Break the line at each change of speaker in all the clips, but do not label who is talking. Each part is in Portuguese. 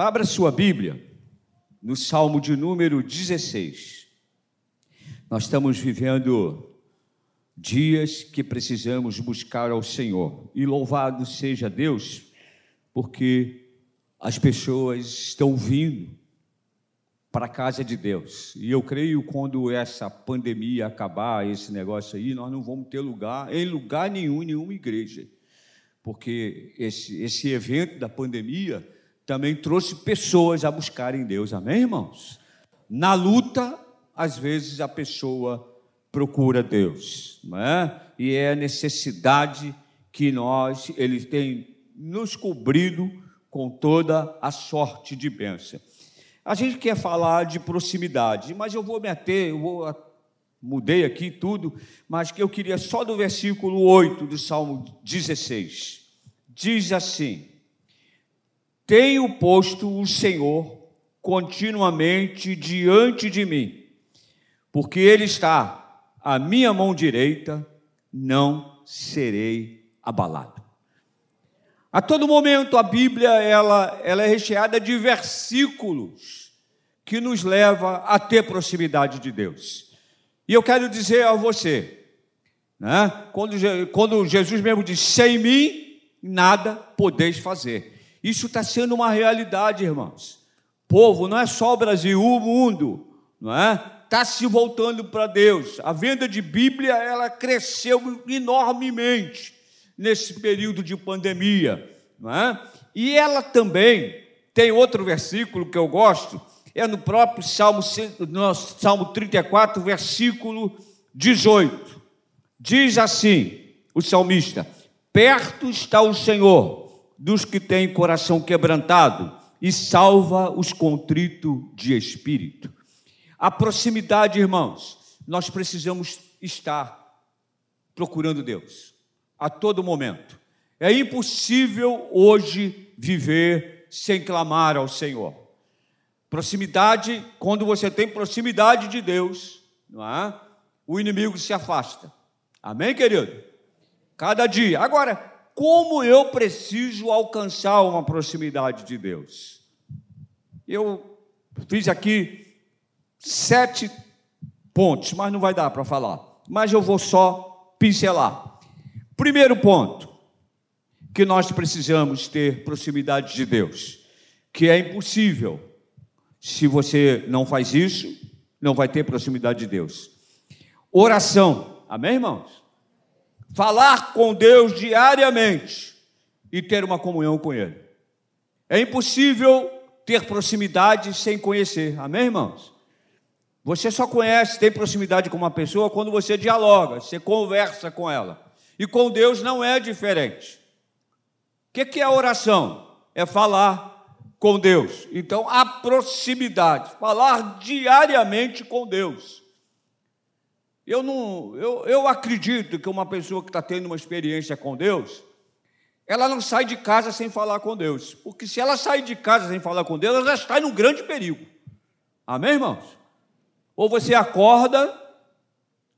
Abra sua Bíblia no Salmo de número 16. Nós estamos vivendo dias que precisamos buscar ao Senhor. E louvado seja Deus, porque as pessoas estão vindo para a casa de Deus. E eu creio quando essa pandemia acabar, esse negócio aí, nós não vamos ter lugar em lugar nenhum, nenhuma igreja. Porque esse, esse evento da pandemia também trouxe pessoas a buscarem Deus. Amém, irmãos? Na luta, às vezes a pessoa procura Deus, não é? E é a necessidade que nós, ele tem nos cobrido com toda a sorte de bênção. A gente quer falar de proximidade, mas eu vou me ater, eu vou mudei aqui tudo, mas que eu queria só do versículo 8 do Salmo 16. Diz assim: tenho posto o Senhor continuamente diante de mim, porque Ele está à minha mão direita, não serei abalado. A todo momento a Bíblia ela, ela é recheada de versículos que nos leva a ter proximidade de Deus. E eu quero dizer a você, né, quando, quando Jesus mesmo diz: sem mim nada podeis fazer. Isso está sendo uma realidade, irmãos. Povo, não é só o Brasil, o mundo, não é? Está se voltando para Deus. A venda de Bíblia ela cresceu enormemente nesse período de pandemia, não é? E ela também tem outro versículo que eu gosto, é no próprio Salmo, no Salmo 34, versículo 18. Diz assim o salmista: Perto está o Senhor dos que têm coração quebrantado e salva os contritos de espírito. A proximidade, irmãos, nós precisamos estar procurando Deus a todo momento. É impossível hoje viver sem clamar ao Senhor. Proximidade, quando você tem proximidade de Deus, não é? o inimigo se afasta. Amém, querido? Cada dia. Agora, como eu preciso alcançar uma proximidade de Deus. Eu fiz aqui sete pontos, mas não vai dar para falar. Mas eu vou só pincelar. Primeiro ponto, que nós precisamos ter proximidade de Deus, que é impossível. Se você não faz isso, não vai ter proximidade de Deus. Oração. Amém, irmãos? Falar com Deus diariamente e ter uma comunhão com Ele. É impossível ter proximidade sem conhecer, amém, irmãos? Você só conhece, tem proximidade com uma pessoa quando você dialoga, você conversa com ela. E com Deus não é diferente. O que é oração? É falar com Deus. Então, a proximidade, falar diariamente com Deus. Eu, não, eu, eu acredito que uma pessoa que está tendo uma experiência com Deus, ela não sai de casa sem falar com Deus. Porque se ela sair de casa sem falar com Deus, ela já está em um grande perigo. Amém, irmãos? Ou você acorda,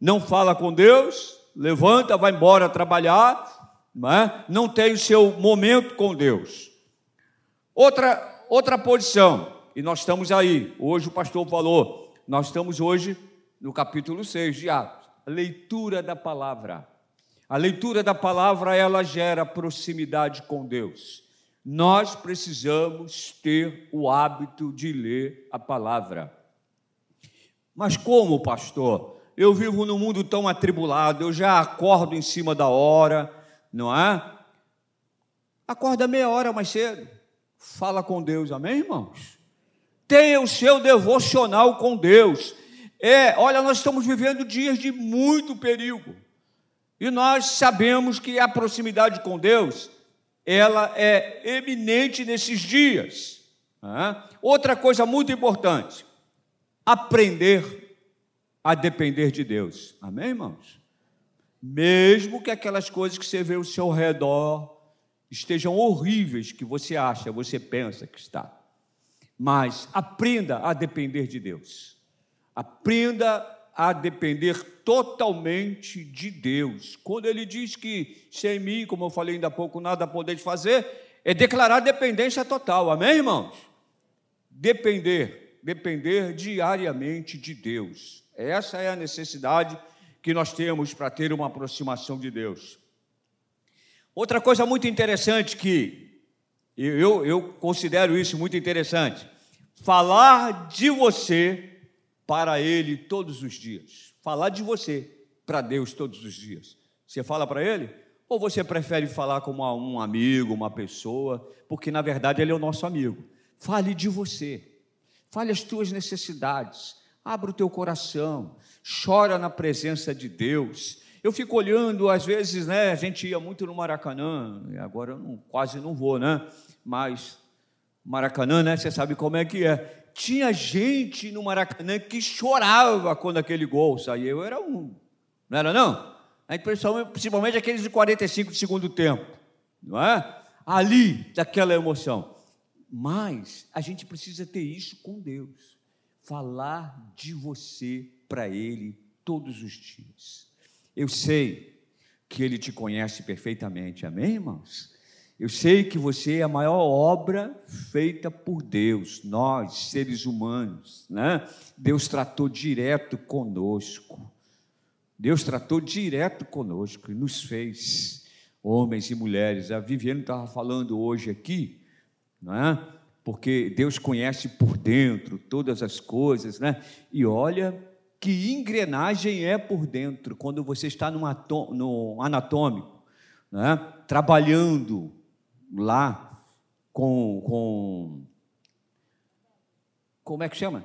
não fala com Deus, levanta, vai embora trabalhar, não, é? não tem o seu momento com Deus. Outra, outra posição, e nós estamos aí, hoje o pastor falou, nós estamos hoje no capítulo 6 de Atos, a leitura da palavra. A leitura da palavra, ela gera proximidade com Deus. Nós precisamos ter o hábito de ler a palavra. Mas como, pastor? Eu vivo num mundo tão atribulado, eu já acordo em cima da hora, não é? Acorda meia hora mais cedo. Fala com Deus, amém, irmãos? Tenha o seu devocional com Deus. É, olha, nós estamos vivendo dias de muito perigo. E nós sabemos que a proximidade com Deus, ela é eminente nesses dias. Outra coisa muito importante, aprender a depender de Deus. Amém, irmãos? Mesmo que aquelas coisas que você vê ao seu redor estejam horríveis, que você acha, você pensa que está. Mas aprenda a depender de Deus. Aprenda a depender totalmente de Deus. Quando ele diz que sem mim, como eu falei ainda há pouco, nada podeis fazer, é declarar dependência total. Amém, irmãos? depender, depender diariamente de Deus. Essa é a necessidade que nós temos para ter uma aproximação de Deus. Outra coisa muito interessante que eu, eu considero isso muito interessante, falar de você para Ele todos os dias. Falar de você para Deus todos os dias. Você fala para Ele? Ou você prefere falar como um amigo, uma pessoa, porque na verdade Ele é o nosso amigo. Fale de você, fale as tuas necessidades, abra o teu coração, chora na presença de Deus. Eu fico olhando, às vezes, né? A gente ia muito no Maracanã, agora eu não, quase não vou, né? Mas Maracanã, né? Você sabe como é que é. Tinha gente no Maracanã que chorava quando aquele gol saiu. Eu era um, não era não? Principalmente aqueles de 45 de segundo tempo, não é? Ali, daquela emoção. Mas a gente precisa ter isso com Deus. Falar de você para Ele todos os dias. Eu sei que Ele te conhece perfeitamente, amém, irmãos? Eu sei que você é a maior obra feita por Deus, nós, seres humanos, né? Deus tratou direto conosco. Deus tratou direto conosco e nos fez homens e mulheres. A Viviane estava falando hoje aqui, não é? Porque Deus conhece por dentro todas as coisas, né? E olha que engrenagem é por dentro quando você está no anatômico, né? trabalhando lá com, com. Como é que chama?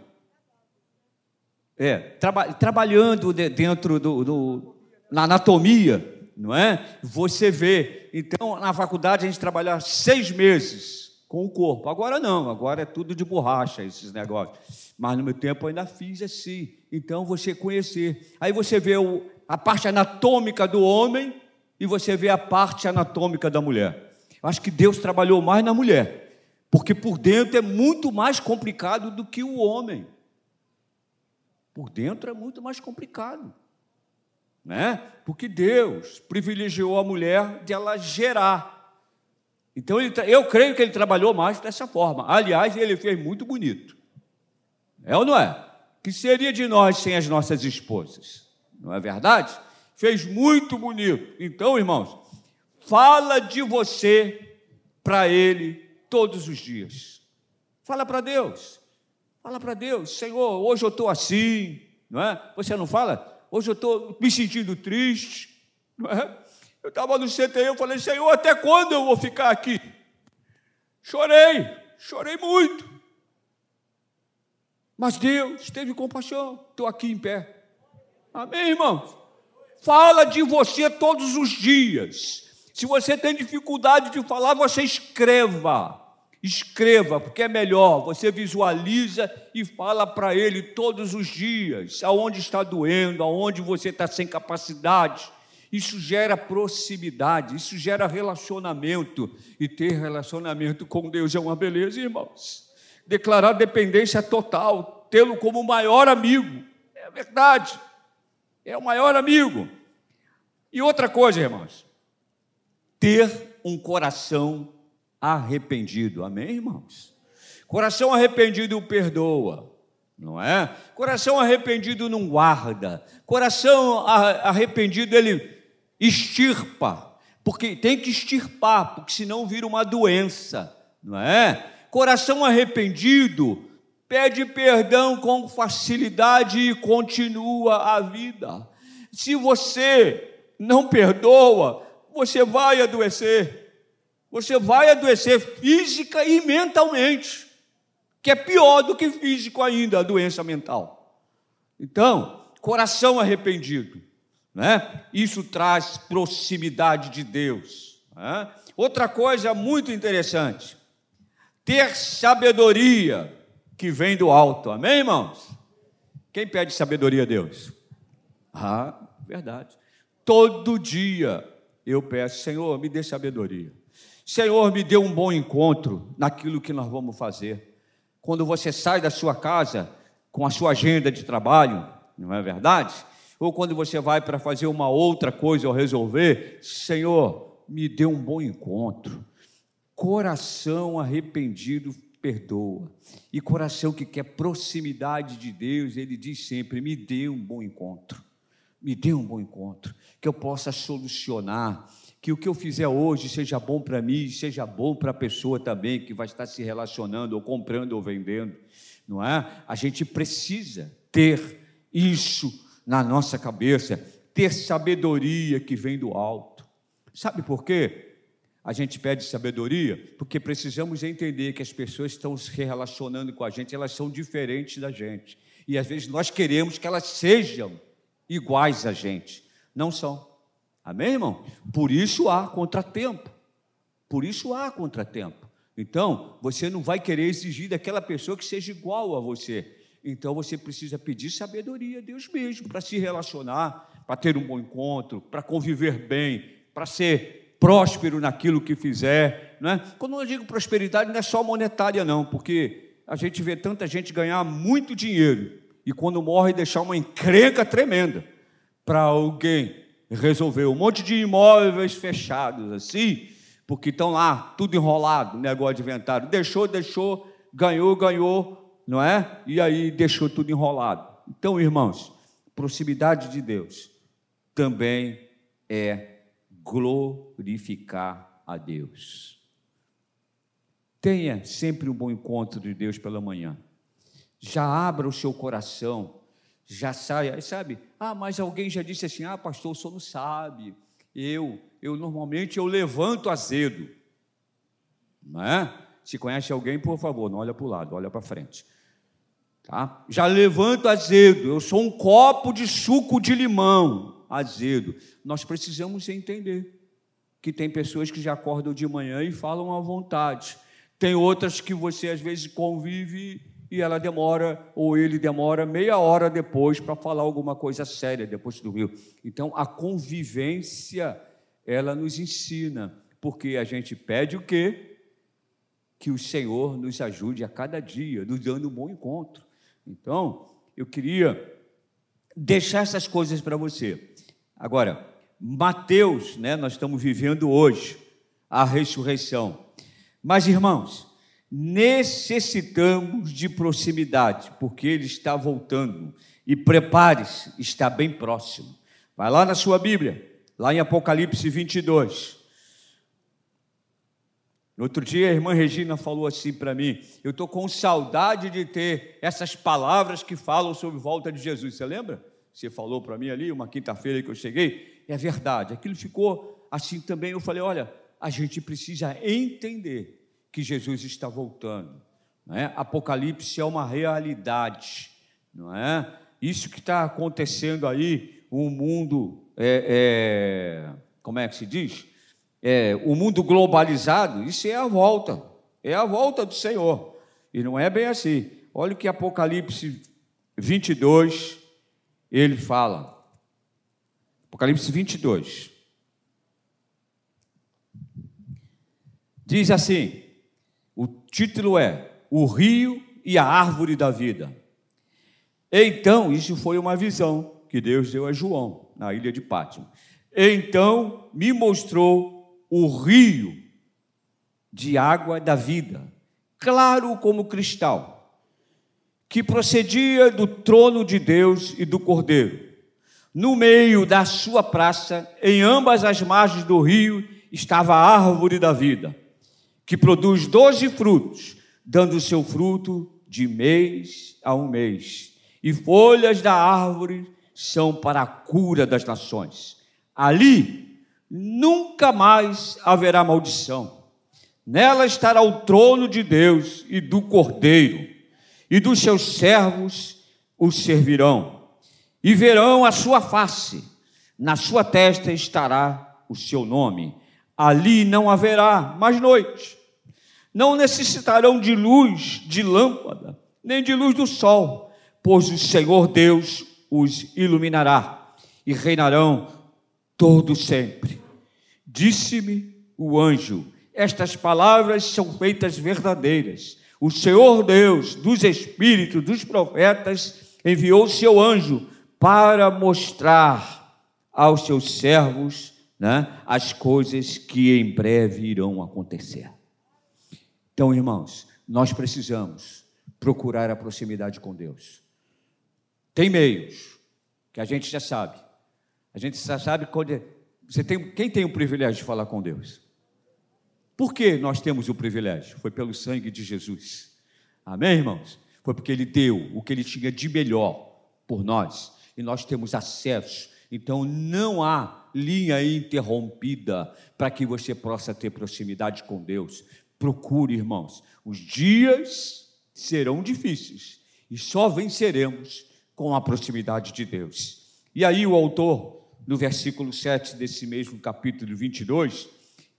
É, traba, trabalhando de, dentro do, do, na anatomia, não é? Você vê. Então, na faculdade, a gente trabalha seis meses com o corpo. Agora não, agora é tudo de borracha esses negócios. Mas no meu tempo eu ainda fiz assim. Então, você conhecer. Aí você vê o, a parte anatômica do homem e você vê a parte anatômica da mulher. Acho que Deus trabalhou mais na mulher, porque por dentro é muito mais complicado do que o homem. Por dentro é muito mais complicado, né? Porque Deus privilegiou a mulher de ela gerar. Então ele, eu creio que ele trabalhou mais dessa forma. Aliás, ele fez muito bonito. É ou não é? Que seria de nós sem as nossas esposas? Não é verdade? Fez muito bonito. Então, irmãos, fala de você para ele todos os dias. Fala para Deus. Fala para Deus, Senhor, hoje eu estou assim, não é? Você não fala? Hoje eu estou me sentindo triste, não é? Eu estava no CTI, eu falei, Senhor, até quando eu vou ficar aqui? Chorei, chorei muito. Mas Deus teve compaixão, estou aqui em pé. Amém, irmãos? Fala de você todos os dias. Se você tem dificuldade de falar, você escreva. Escreva, porque é melhor. Você visualiza e fala para ele todos os dias, aonde está doendo, aonde você está sem capacidade. Isso gera proximidade, isso gera relacionamento. E ter relacionamento com Deus é uma beleza, irmãos. Declarar dependência total, tê-lo como o maior amigo. É verdade. É o maior amigo. E outra coisa, irmãos, ter um coração arrependido. Amém, irmãos? Coração arrependido perdoa, não é? Coração arrependido não guarda. Coração arrependido ele extirpa, porque tem que extirpar, porque senão vira uma doença, não é? Coração arrependido pede perdão com facilidade e continua a vida. Se você não perdoa, você vai adoecer você vai adoecer física e mentalmente, que é pior do que físico ainda, a doença mental. Então, coração arrependido, né? Isso traz proximidade de Deus. Né? Outra coisa muito interessante, ter sabedoria que vem do alto. Amém, irmãos? Quem pede sabedoria a Deus? Ah, verdade. Todo dia eu peço, Senhor, me dê sabedoria. Senhor, me dê um bom encontro naquilo que nós vamos fazer. Quando você sai da sua casa com a sua agenda de trabalho, não é verdade? Ou quando você vai para fazer uma outra coisa ou resolver, Senhor, me dê um bom encontro. Coração arrependido perdoa. E coração que quer proximidade de Deus, ele diz sempre: me dê um bom encontro, me dê um bom encontro, que eu possa solucionar, que o que eu fizer hoje seja bom para mim, seja bom para a pessoa também que vai estar se relacionando, ou comprando ou vendendo, não é? A gente precisa ter isso na nossa cabeça, ter sabedoria que vem do alto. Sabe por quê? A gente pede sabedoria porque precisamos entender que as pessoas estão se relacionando com a gente, elas são diferentes da gente. E às vezes nós queremos que elas sejam iguais a gente. Não são. Amém, irmão? Por isso há contratempo. Por isso há contratempo. Então, você não vai querer exigir daquela pessoa que seja igual a você. Então, você precisa pedir sabedoria a Deus mesmo para se relacionar, para ter um bom encontro, para conviver bem, para ser próspero naquilo que fizer. Não é? Quando eu digo prosperidade, não é só monetária, não, porque a gente vê tanta gente ganhar muito dinheiro e quando morre deixar uma encrenca tremenda para alguém resolver um monte de imóveis fechados assim, porque estão lá tudo enrolado, negócio de inventário. Deixou, deixou, ganhou, ganhou, não é? E aí deixou tudo enrolado. Então, irmãos, proximidade de Deus também é glorificar a Deus. Tenha sempre um bom encontro de Deus pela manhã. Já abra o seu coração, já saia, sabe? Ah, mas alguém já disse assim: "Ah, pastor, o senhor não sabe. Eu, eu normalmente eu levanto azedo". Não é? Se conhece alguém, por favor, não olha para o lado, olha para frente. Tá? Já levanto azedo, eu sou um copo de suco de limão azedo. Nós precisamos entender que tem pessoas que já acordam de manhã e falam à vontade. Tem outras que você às vezes convive e ela demora, ou ele demora meia hora depois para falar alguma coisa séria depois do rio. Então, a convivência, ela nos ensina, porque a gente pede o quê? Que o Senhor nos ajude a cada dia, nos dando um bom encontro. Então, eu queria deixar essas coisas para você. Agora, Mateus, né, nós estamos vivendo hoje a ressurreição. Mas, irmãos, necessitamos de proximidade, porque ele está voltando. E prepare-se, está bem próximo. Vai lá na sua Bíblia, lá em Apocalipse 22. No outro dia, a irmã Regina falou assim para mim: Eu estou com saudade de ter essas palavras que falam sobre volta de Jesus. Você lembra? você falou para mim ali, uma quinta-feira que eu cheguei, é verdade. Aquilo ficou assim também. Eu falei: olha, a gente precisa entender que Jesus está voltando. Não é? Apocalipse é uma realidade, não é? Isso que está acontecendo aí, o mundo, é, é, como é que se diz? É, o mundo globalizado, isso é a volta, é a volta do Senhor. E não é bem assim. Olha o que Apocalipse 22, ele fala, Apocalipse 22, diz assim: o título é O Rio e a Árvore da Vida. Então, isso foi uma visão que Deus deu a João, na ilha de Pátimo. Então me mostrou o rio de água da vida, claro como cristal que procedia do trono de Deus e do Cordeiro. No meio da sua praça, em ambas as margens do rio, estava a árvore da vida, que produz doze frutos, dando seu fruto de mês a um mês. E folhas da árvore são para a cura das nações. Ali nunca mais haverá maldição. Nela estará o trono de Deus e do Cordeiro e dos seus servos os servirão, e verão a sua face, na sua testa estará o seu nome. Ali não haverá mais noite, não necessitarão de luz de lâmpada, nem de luz do sol, pois o Senhor Deus os iluminará e reinarão todo sempre. Disse-me o anjo: Estas palavras são feitas verdadeiras o Senhor Deus dos Espíritos, dos profetas, enviou seu anjo para mostrar aos seus servos né, as coisas que em breve irão acontecer. Então, irmãos, nós precisamos procurar a proximidade com Deus. Tem meios que a gente já sabe. A gente já sabe quando é, você tem quem tem o privilégio de falar com Deus. Por que nós temos o privilégio? Foi pelo sangue de Jesus. Amém, irmãos? Foi porque ele deu o que ele tinha de melhor por nós e nós temos acesso. Então não há linha interrompida para que você possa ter proximidade com Deus. Procure, irmãos. Os dias serão difíceis e só venceremos com a proximidade de Deus. E aí o autor, no versículo 7 desse mesmo capítulo 22,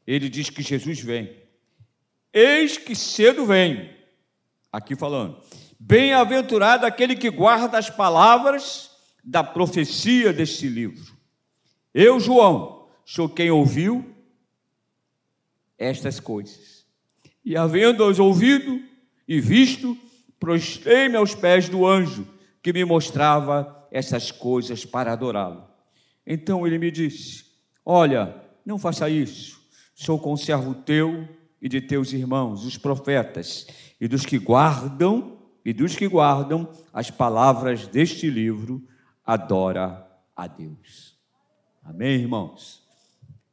ele diz que Jesus vem. Eis que cedo vem. Aqui falando. Bem-aventurado aquele que guarda as palavras da profecia deste livro. Eu, João, sou quem ouviu estas coisas. E havendo-as ouvido e visto, prostrei-me aos pés do anjo que me mostrava essas coisas para adorá-lo. Então ele me disse: Olha, não faça isso. Sou conservo teu e de teus irmãos, os profetas, e dos que guardam e dos que guardam as palavras deste livro, adora a Deus. Amém, irmãos.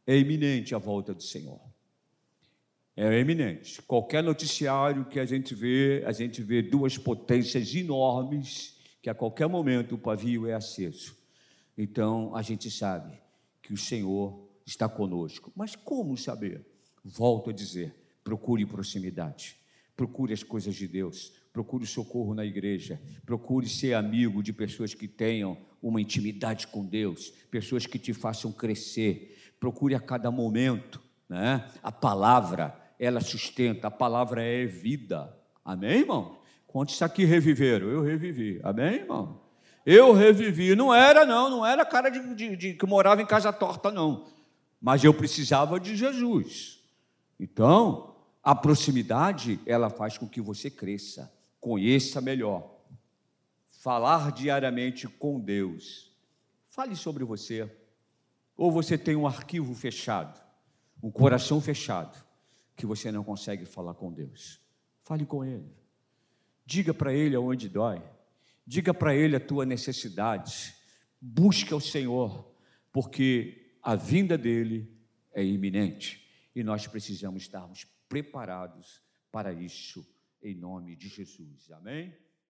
É iminente a volta do Senhor. É eminente. Qualquer noticiário que a gente vê, a gente vê duas potências enormes que a qualquer momento o pavio é aceso. Então a gente sabe que o Senhor está conosco. Mas como saber? Volto a dizer: procure proximidade, procure as coisas de Deus, procure socorro na igreja, procure ser amigo de pessoas que tenham uma intimidade com Deus, pessoas que te façam crescer. Procure a cada momento, né? A palavra, ela sustenta, a palavra é vida. Amém, irmão? Quantos aqui reviveram? Eu revivi. Amém, irmão? Eu revivi. Não era, não, não era cara de, de, de que morava em casa torta, não. Mas eu precisava de Jesus. Então, a proximidade, ela faz com que você cresça, conheça melhor. Falar diariamente com Deus. Fale sobre você. Ou você tem um arquivo fechado, um coração fechado, que você não consegue falar com Deus. Fale com Ele. Diga para Ele aonde dói. Diga para Ele a tua necessidade. Busque ao Senhor, porque a vinda dele é iminente e nós precisamos estarmos preparados para isso, em nome de Jesus. Amém?